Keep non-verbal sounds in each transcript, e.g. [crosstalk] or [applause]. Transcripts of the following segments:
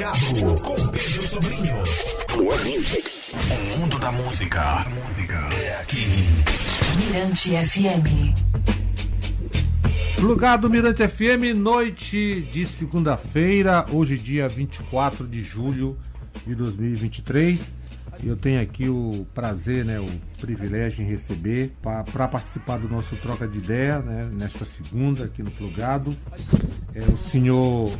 Plugado com Pedro Sobrinho. Plug Music. O mundo da música é aqui. Mirante FM. Plugado Mirante FM, noite de segunda-feira, hoje dia 24 de julho de 2023. E eu tenho aqui o prazer, né, o privilégio em receber para participar do nosso troca de ideia, né, nesta segunda aqui no Plugado, é o senhor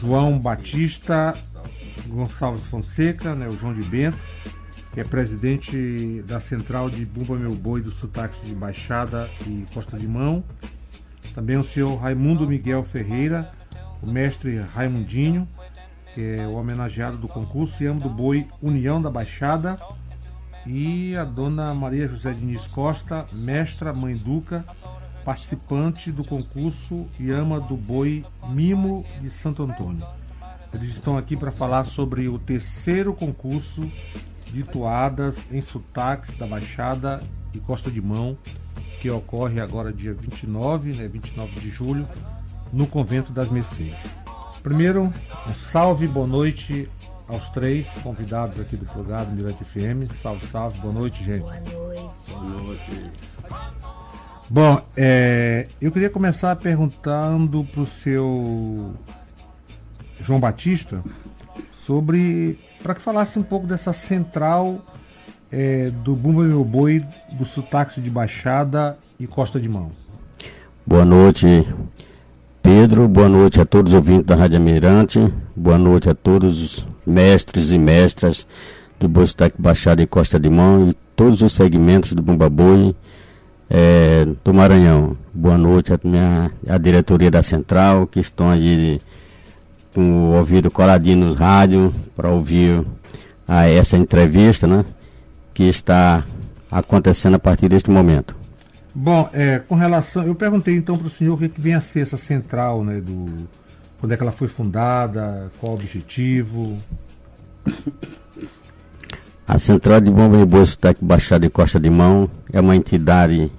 João Batista Gonçalves Fonseca, né, o João de Bento, que é presidente da Central de Bumba Meu Boi do Sotaque de Baixada e Costa de Mão. Também o senhor Raimundo Miguel Ferreira, o mestre Raimundinho, que é o homenageado do concurso e amo do boi União da Baixada. E a dona Maria José Diniz Costa, mestra Mãe Duca, participante do concurso e ama do boi Mimo de Santo Antônio. Eles estão aqui para falar sobre o terceiro concurso de toadas em sotaques da Baixada e Costa de Mão, que ocorre agora dia 29, né, 29 de julho, no Convento das Mercês. Primeiro, um salve, boa noite aos três convidados aqui do Plugado Mirante FM. Salve, salve, boa noite, gente. Boa noite. Boa noite. Bom, é, eu queria começar perguntando para o seu João Batista sobre para que falasse um pouco dessa central é, do Bumba Meu Boi, do sotaque de Baixada e Costa de Mão. Boa noite, Pedro. Boa noite a todos os ouvintes da Rádio Mirante. Boa noite a todos os mestres e mestras do Boi Sotaque Baixada e Costa de Mão e todos os segmentos do Bumba Boi é, do Maranhão. Boa noite à minha a diretoria da Central que estão aí com o ouvido coladinho nos rádios para ouvir a, essa entrevista, né? Que está acontecendo a partir deste momento. Bom, é, com relação. Eu perguntei então para o senhor o que, que vem a ser essa central, né? Do, quando é que ela foi fundada, qual o objetivo. A Central de Bomba de Boa Sotaque Baixada e Costa de Mão é uma entidade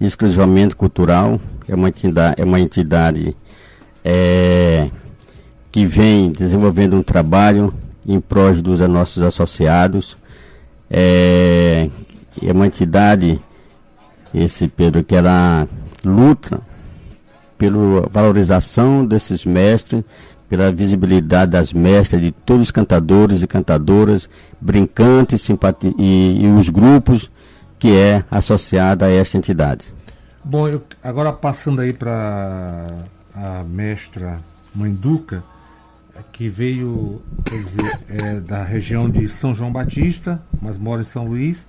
exclusivamente cultural, é uma entidade, é uma entidade é, que vem desenvolvendo um trabalho em prol dos nossos associados. É, é uma entidade, esse Pedro, que ela luta pela valorização desses mestres, pela visibilidade das mestras, de todos os cantadores e cantadoras, brincantes e, e os grupos que é associada a essa entidade. Bom, eu, agora passando aí para a mestra Mãe Duca, que veio dizer, é, da região de São João Batista, mas mora em São Luís,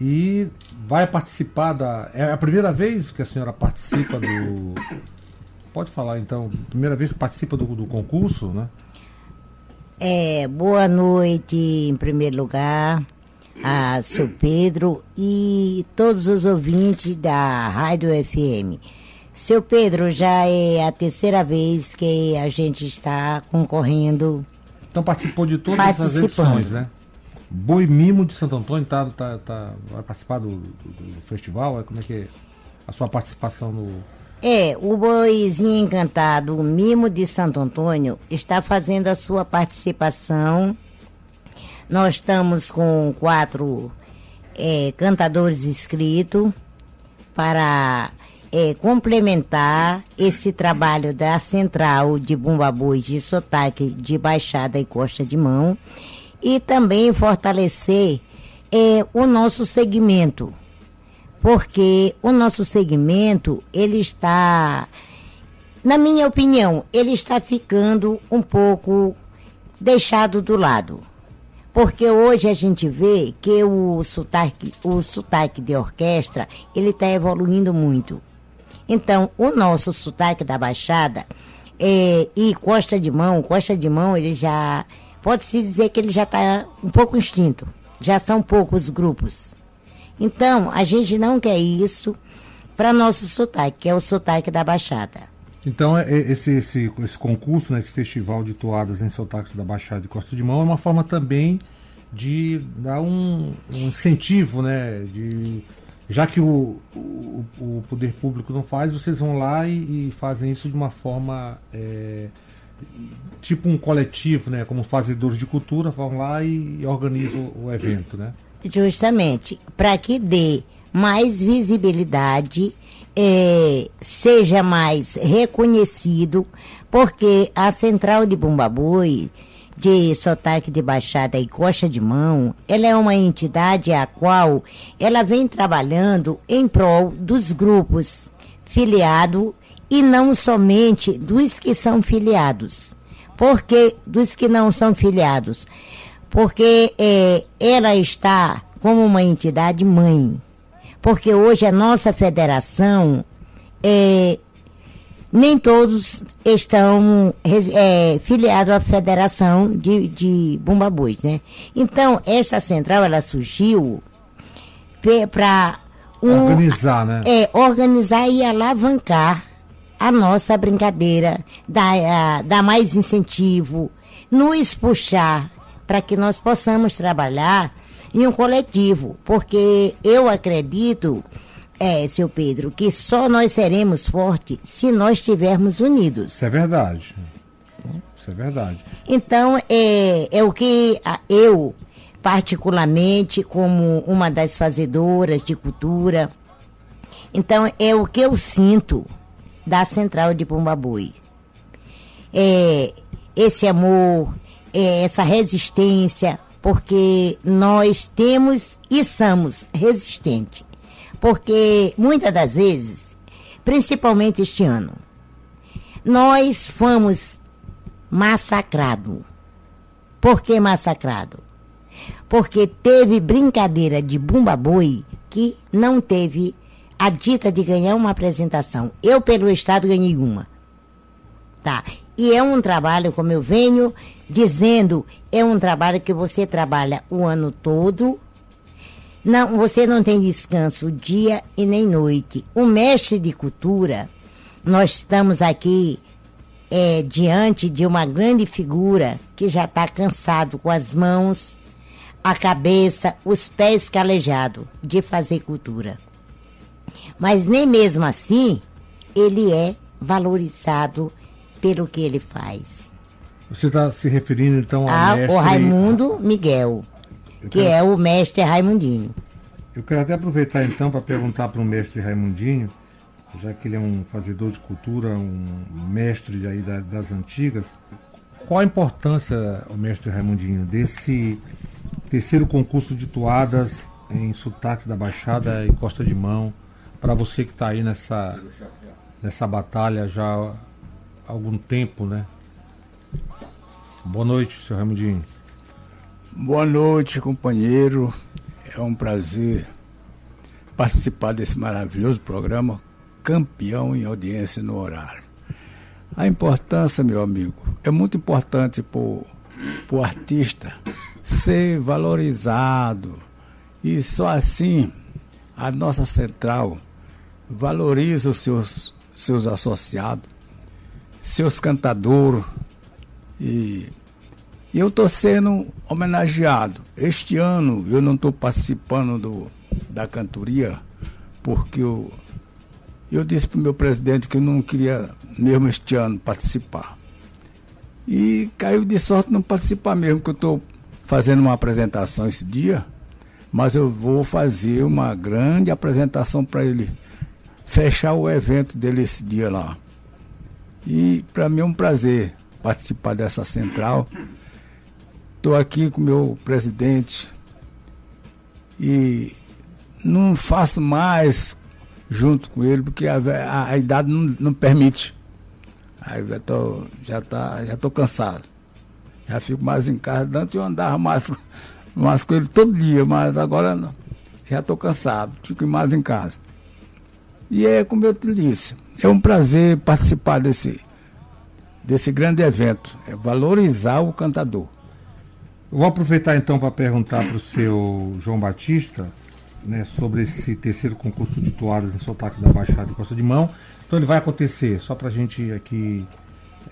e vai participar da. É a primeira vez que a senhora participa do. Pode falar então, primeira vez que participa do, do concurso, né? É, boa noite em primeiro lugar a seu Pedro e todos os ouvintes da Rádio FM. Seu Pedro, já é a terceira vez que a gente está concorrendo. Então participou de todas as edições, né? Boi Mimo de Santo Antônio tá, tá, tá, vai participar do, do, do festival? Como é que é a sua participação no. É, o Boizinho Encantado, o Mimo de Santo Antônio, está fazendo a sua participação. Nós estamos com quatro é, cantadores inscritos para é, complementar esse trabalho da Central de Bumbabui de Sotaque de Baixada e Costa de Mão e também fortalecer é, o nosso segmento, porque o nosso segmento ele está, na minha opinião, ele está ficando um pouco deixado do lado. Porque hoje a gente vê que o sotaque, o sotaque de orquestra, ele está evoluindo muito. Então, o nosso sotaque da Baixada é, e Costa de Mão, Costa de Mão, ele já. Pode-se dizer que ele já está um pouco extinto. Já são poucos grupos. Então, a gente não quer isso para nosso sotaque, que é o sotaque da Baixada. Então, é, esse, esse, esse concurso, né, esse festival de toadas em sotaques da Baixada e Costa de Mão é uma forma também de dar um, um incentivo, né, de já que o, o, o, poder público não faz, vocês vão lá e, e fazem isso de uma forma é, tipo um coletivo, né? Como fazedores de cultura, vão lá e, e organizam o evento, né? Justamente, para que dê mais visibilidade, é, seja mais reconhecido, porque a Central de Bumbabui, de sotaque de baixada e coxa de mão, ela é uma entidade a qual ela vem trabalhando em prol dos grupos filiados e não somente dos que são filiados. Porque dos que não são filiados? Porque é, ela está como uma entidade mãe. Porque hoje a nossa federação é, nem todos estão é, filiados à Federação de, de Bumbabuis, né? Então, essa central, ela surgiu para um, organizar, né? É, organizar e alavancar a nossa brincadeira, dar, dar mais incentivo, nos puxar para que nós possamos trabalhar em um coletivo, porque eu acredito, é, seu Pedro, que só nós seremos fortes se nós estivermos unidos. Isso é verdade. Isso é verdade. Então, é, é o que eu, particularmente, como uma das fazedoras de cultura, então é o que eu sinto da Central de Pumbabui. É, esse amor, é, essa resistência, porque nós temos e somos resistentes. Porque muitas das vezes, principalmente este ano, nós fomos massacrados. Por que massacrado? Porque teve brincadeira de bumba boi que não teve a dita de ganhar uma apresentação. Eu, pelo Estado, ganhei uma. Tá. E é um trabalho, como eu venho dizendo, é um trabalho que você trabalha o ano todo. Não, você não tem descanso dia e nem noite. O mestre de cultura, nós estamos aqui é, diante de uma grande figura que já está cansado com as mãos, a cabeça, os pés calejados de fazer cultura. Mas nem mesmo assim ele é valorizado pelo que ele faz. Você está se referindo então ao ah, mestre... o Raimundo Miguel, que quero... é o mestre Raimundinho. Eu quero até aproveitar então para perguntar para o mestre Raimundinho, já que ele é um fazedor de cultura, um mestre aí das antigas, qual a importância, o mestre Raimundinho, desse terceiro concurso de toadas em sotaques da Baixada e Costa de Mão, para você que está aí nessa, nessa batalha já algum tempo, né? Boa noite, seu Ramudinho. Boa noite, companheiro. É um prazer participar desse maravilhoso programa, campeão em audiência no horário. A importância, meu amigo, é muito importante para o artista ser valorizado. E só assim a nossa central valoriza os seus, seus associados, seus cantadores. E, eu estou sendo homenageado. Este ano eu não estou participando do, da cantoria, porque eu, eu disse para o meu presidente que eu não queria mesmo este ano participar. E caiu de sorte não participar mesmo, que eu estou fazendo uma apresentação esse dia, mas eu vou fazer uma grande apresentação para ele fechar o evento dele esse dia lá. E para mim é um prazer participar dessa central. Estou aqui com o meu presidente e não faço mais junto com ele, porque a, a, a idade não, não, permite. Aí já tô, já tá, já tô cansado. Já fico mais em casa. Antes eu andava mais, [laughs] mais com ele todo dia, mas agora não, já estou cansado, fico mais em casa. E é como eu te disse, é um prazer participar desse, desse grande evento, é valorizar o cantador. vou aproveitar então para perguntar para o seu João Batista né, sobre esse terceiro concurso de toadas em sotaque da Baixada e Costa de Mão. Então ele vai acontecer, só para a gente aqui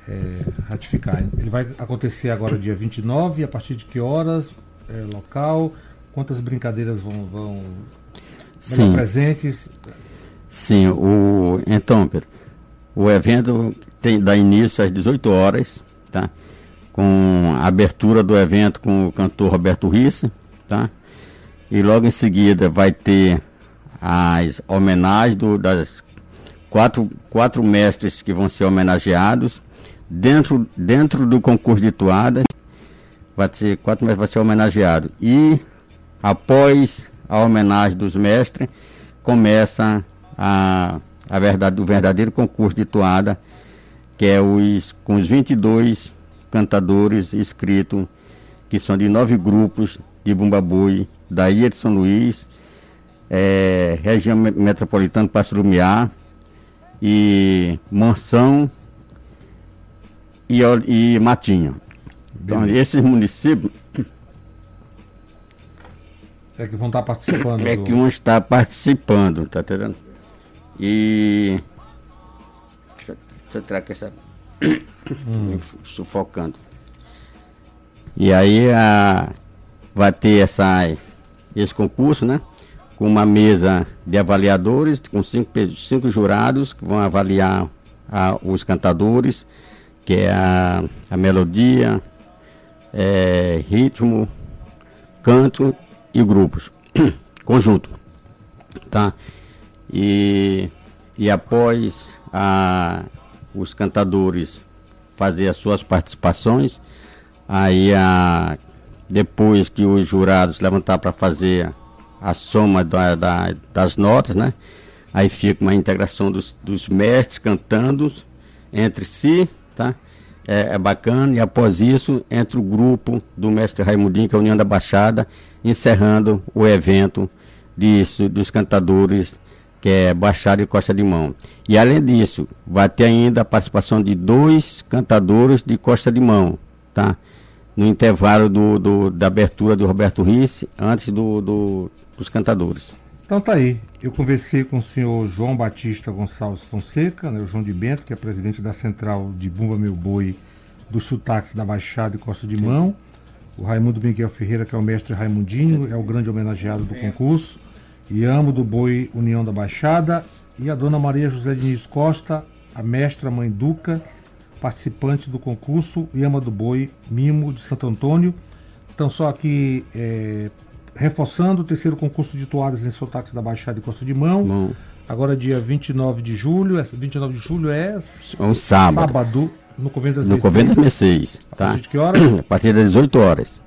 é, ratificar, ele vai acontecer agora dia 29, a partir de que horas, é, local, quantas brincadeiras vão, vão, vão presentes? Sim, o, então, Pedro, o evento tem, dá início às 18 horas, tá? Com a abertura do evento com o cantor Roberto Risse, tá? E logo em seguida vai ter as homenagens do, das quatro, quatro mestres que vão ser homenageados dentro, dentro do concurso de toadas. Vai ser quatro mestres vai ser homenageado e após a homenagem dos mestres começa a, a verdade, o verdadeiro concurso de toada que é os com os 22 cantadores inscritos que são de nove grupos de Bumbabui, da Ilha de São Luís, é, região metropolitana Passo Lumiar e Monção e, e Matinho. Então, esses municípios. É que vão estar participando. É do... que um está participando, tá entendendo? E. Deixa, deixa eu trazer essa. Hum. [coughs] Sufocando. E aí a, vai ter essa, esse concurso, né? Com uma mesa de avaliadores, com cinco, cinco jurados que vão avaliar a, os cantadores, que é a, a melodia, é, ritmo, canto e grupos, [coughs] conjunto, tá? E, e após a, os cantadores fazer as suas participações, aí a, depois que os jurados levantar para fazer a soma da, da, das notas, né? Aí fica uma integração dos, dos mestres cantando entre si, tá? É, é, bacana, e após isso entra o grupo do mestre Raimundinho, que é a União da Baixada, encerrando o evento disso, dos cantadores, que é Baixada e Costa de Mão. E além disso, vai ter ainda a participação de dois cantadores de Costa de Mão, tá? No intervalo do, do da abertura do Roberto Risse, antes do, do, dos cantadores. Então tá aí. Eu conversei com o senhor João Batista Gonçalves Fonseca, né, o João de Bento, que é presidente da central de Bumba Meu Boi dos sotaques da Baixada e Costa de Sim. Mão. O Raimundo Miguel Ferreira, que é o mestre Raimundinho, é o grande homenageado do concurso. E amo do Boi União da Baixada. E a dona Maria José Diniz Costa, a mestra mãe Duca, participante do concurso Yama do Boi Mimo de Santo Antônio. Então, só aqui é, reforçando o terceiro concurso de toadas em sotaques da Baixada e Costa de Mão. Bom. Agora dia 29 de julho, 29 de julho é, é um sábado. sábado no Convento das No Convento das tá? A partir de que horas? [clears throat] A partir das 18 horas.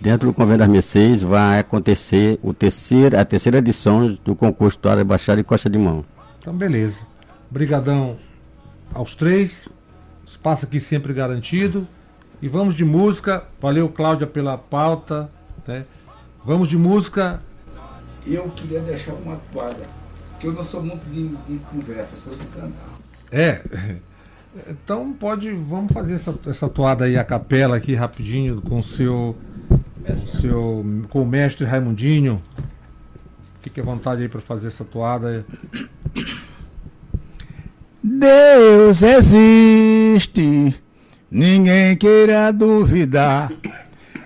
Dentro do Convento das Mercês vai acontecer o terceiro, a terceira edição do concurso Toada Baixada e Costa de Mão. Então beleza. Brigadão aos três. Espaço aqui sempre garantido. E vamos de música. Valeu, Cláudia, pela pauta. Né? Vamos de música. Eu queria deixar uma toada, porque eu não sou muito de, de conversa, sou de cantar. É. [laughs] Então pode, vamos fazer essa, essa toada aí a capela aqui rapidinho com o seu, seu, com o mestre Raimundinho. Fique à vontade aí para fazer essa toada. Deus existe, ninguém queira duvidar.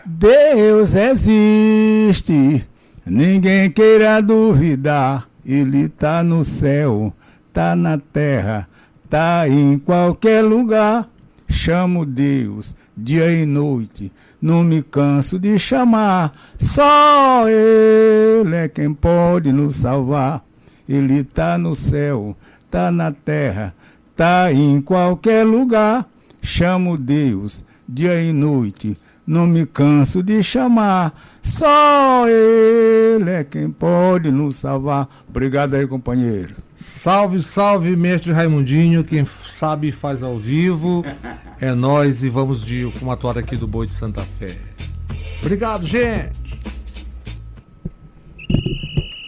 Deus existe, ninguém queira duvidar. Ele tá no céu, tá na terra, tá em qualquer lugar. Chamo Deus dia e noite, não me canso de chamar. Só Ele é quem pode nos salvar. Ele tá no céu, tá na terra, tá em qualquer lugar. Chamo Deus dia e noite não me canso de chamar. Só Ele é quem pode nos salvar. Obrigado aí, companheiro. Salve, salve, mestre Raimundinho. Quem sabe faz ao vivo. É nós e vamos de uma toada aqui do Boi de Santa Fé. Obrigado, gente.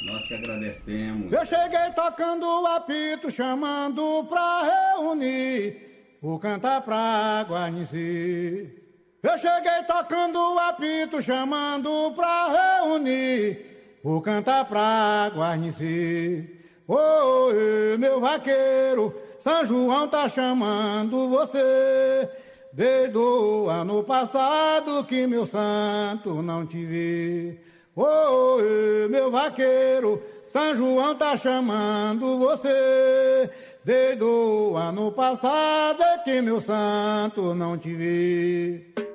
Nós que agradecemos. Eu cheguei tocando o apito, chamando pra reunir o cantar pra guarnecer. Eu cheguei tocando o apito, chamando pra reunir, vou cantar pra guarnecer. Oh, meu vaqueiro, São João tá chamando você. Desde o ano passado que meu santo não te vi. Oh, meu vaqueiro, São João tá chamando você. Desde o ano passado é que meu santo não te vi.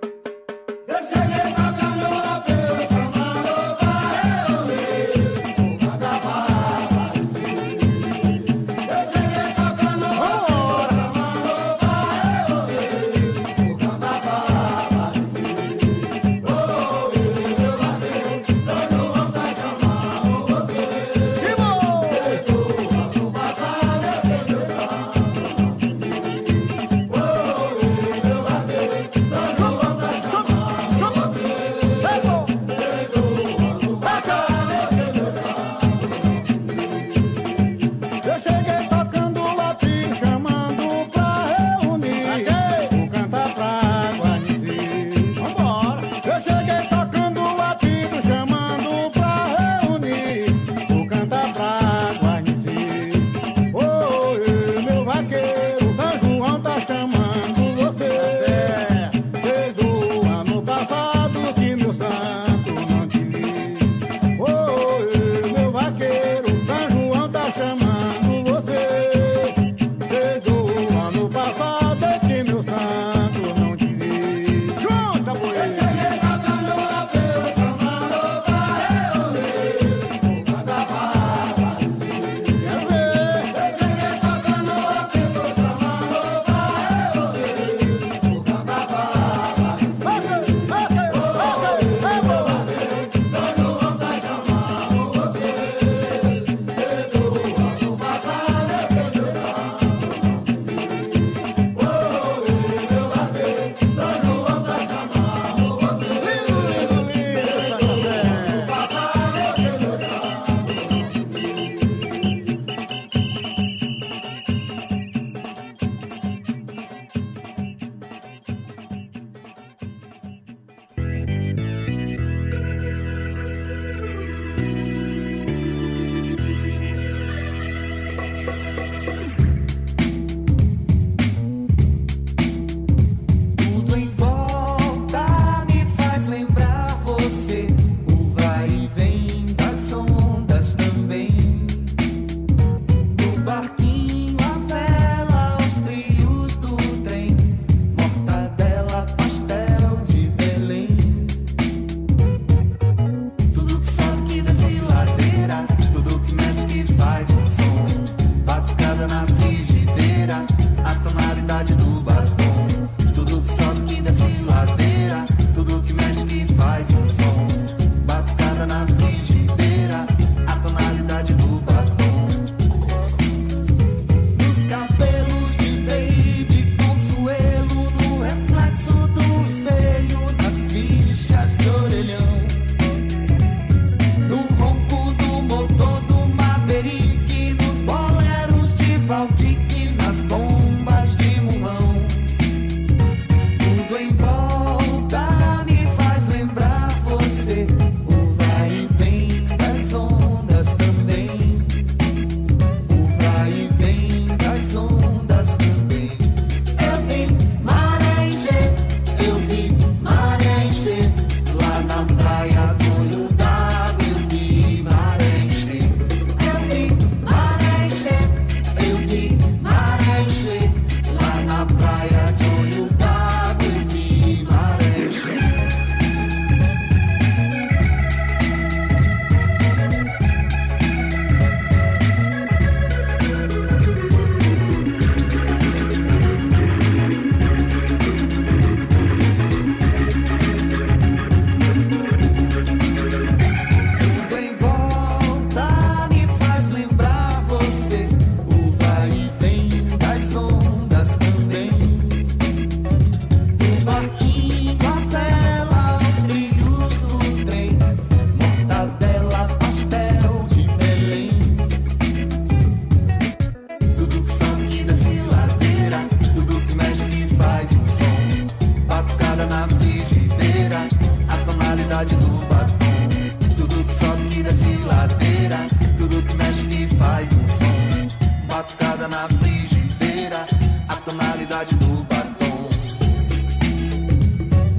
cidade do batom. Tudo que sobe miras e ladeira, tudo que mexe e faz um som. Batucada na frigideira, a tonalidade do batom.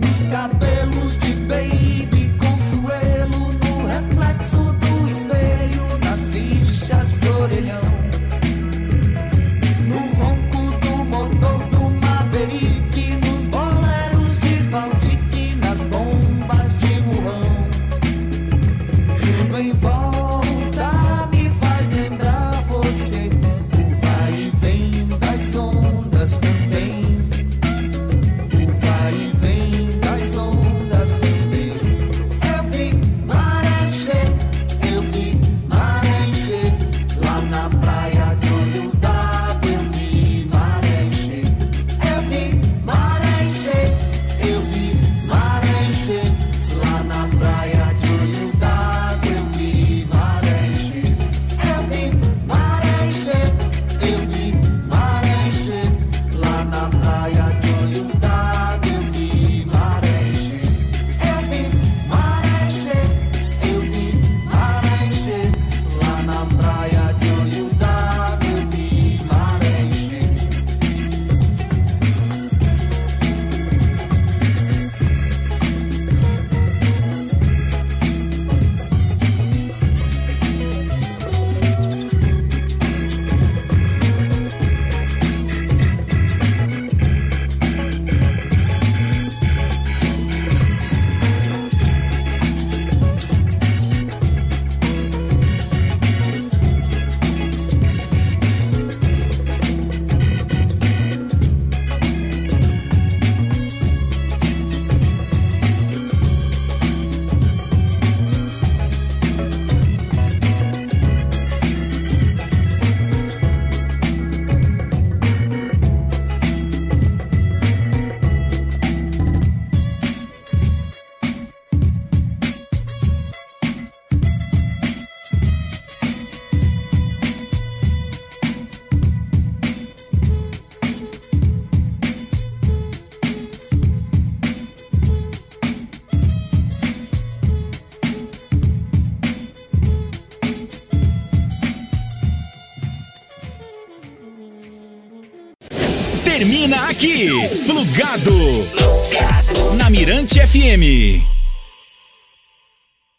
Nos cabelos de beijo. Aqui. Plugado. Na Mirante FM.